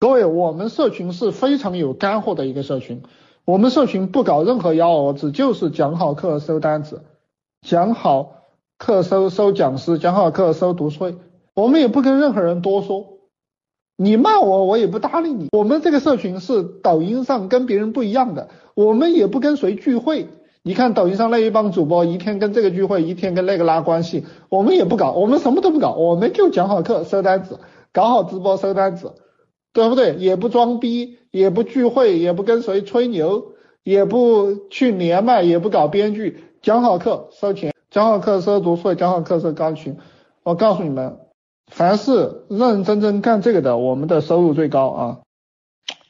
各位，我们社群是非常有干货的一个社群，我们社群不搞任何幺蛾子，就是讲好课收单子，讲好课收收讲师，讲好课收读书会，我们也不跟任何人多说。你骂我，我也不搭理你。我们这个社群是抖音上跟别人不一样的，我们也不跟谁聚会。你看抖音上那一帮主播，一天跟这个聚会，一天跟那个拉关系，我们也不搞，我们什么都不搞，我们就讲好课收单子，搞好直播收单子，对不对？也不装逼，也不聚会，也不跟谁吹牛，也不去连麦，也不搞编剧，讲好课收钱，讲好课收读书会，讲好课收高群。我告诉你们。凡是认认真真干这个的，我们的收入最高啊！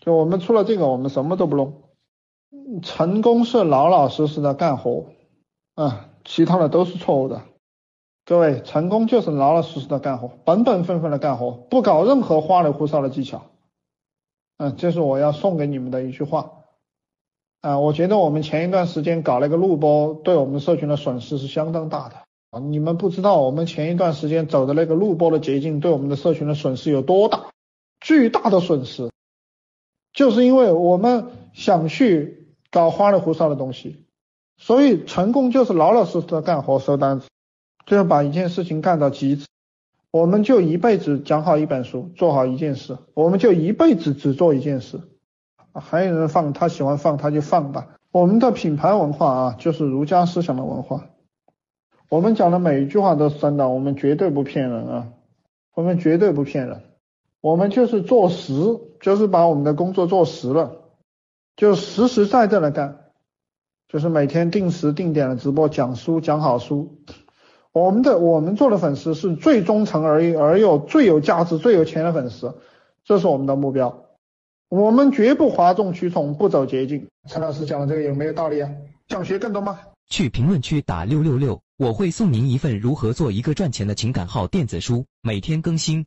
就我们除了这个，我们什么都不弄。成功是老老实实的干活，啊，其他的都是错误的。各位，成功就是老老实实的干活，本本分分的干活，不搞任何花里胡哨的技巧。嗯，这是我要送给你们的一句话。啊，我觉得我们前一段时间搞那个录播，对我们社群的损失是相当大的。啊，你们不知道我们前一段时间走的那个录播的捷径，对我们的社群的损失有多大？巨大的损失，就是因为我们想去搞花里胡哨的东西，所以成功就是老老实实的干活收单子，就是把一件事情干到极致。我们就一辈子讲好一本书，做好一件事，我们就一辈子只做一件事。还有人放，他喜欢放他就放吧。我们的品牌文化啊，就是儒家思想的文化。我们讲的每一句话都是真的，我们绝对不骗人啊，我们绝对不骗人，我们就是做实，就是把我们的工作做实了，就实实在在的干，就是每天定时定点的直播讲书讲好书，我们的我们做的粉丝是最忠诚而而又最有价值最有钱的粉丝，这是我们的目标，我们绝不哗众取宠不走捷径。陈老师讲的这个有没有道理啊？想学更多吗？去评论区打六六六。我会送您一份如何做一个赚钱的情感号电子书，每天更新。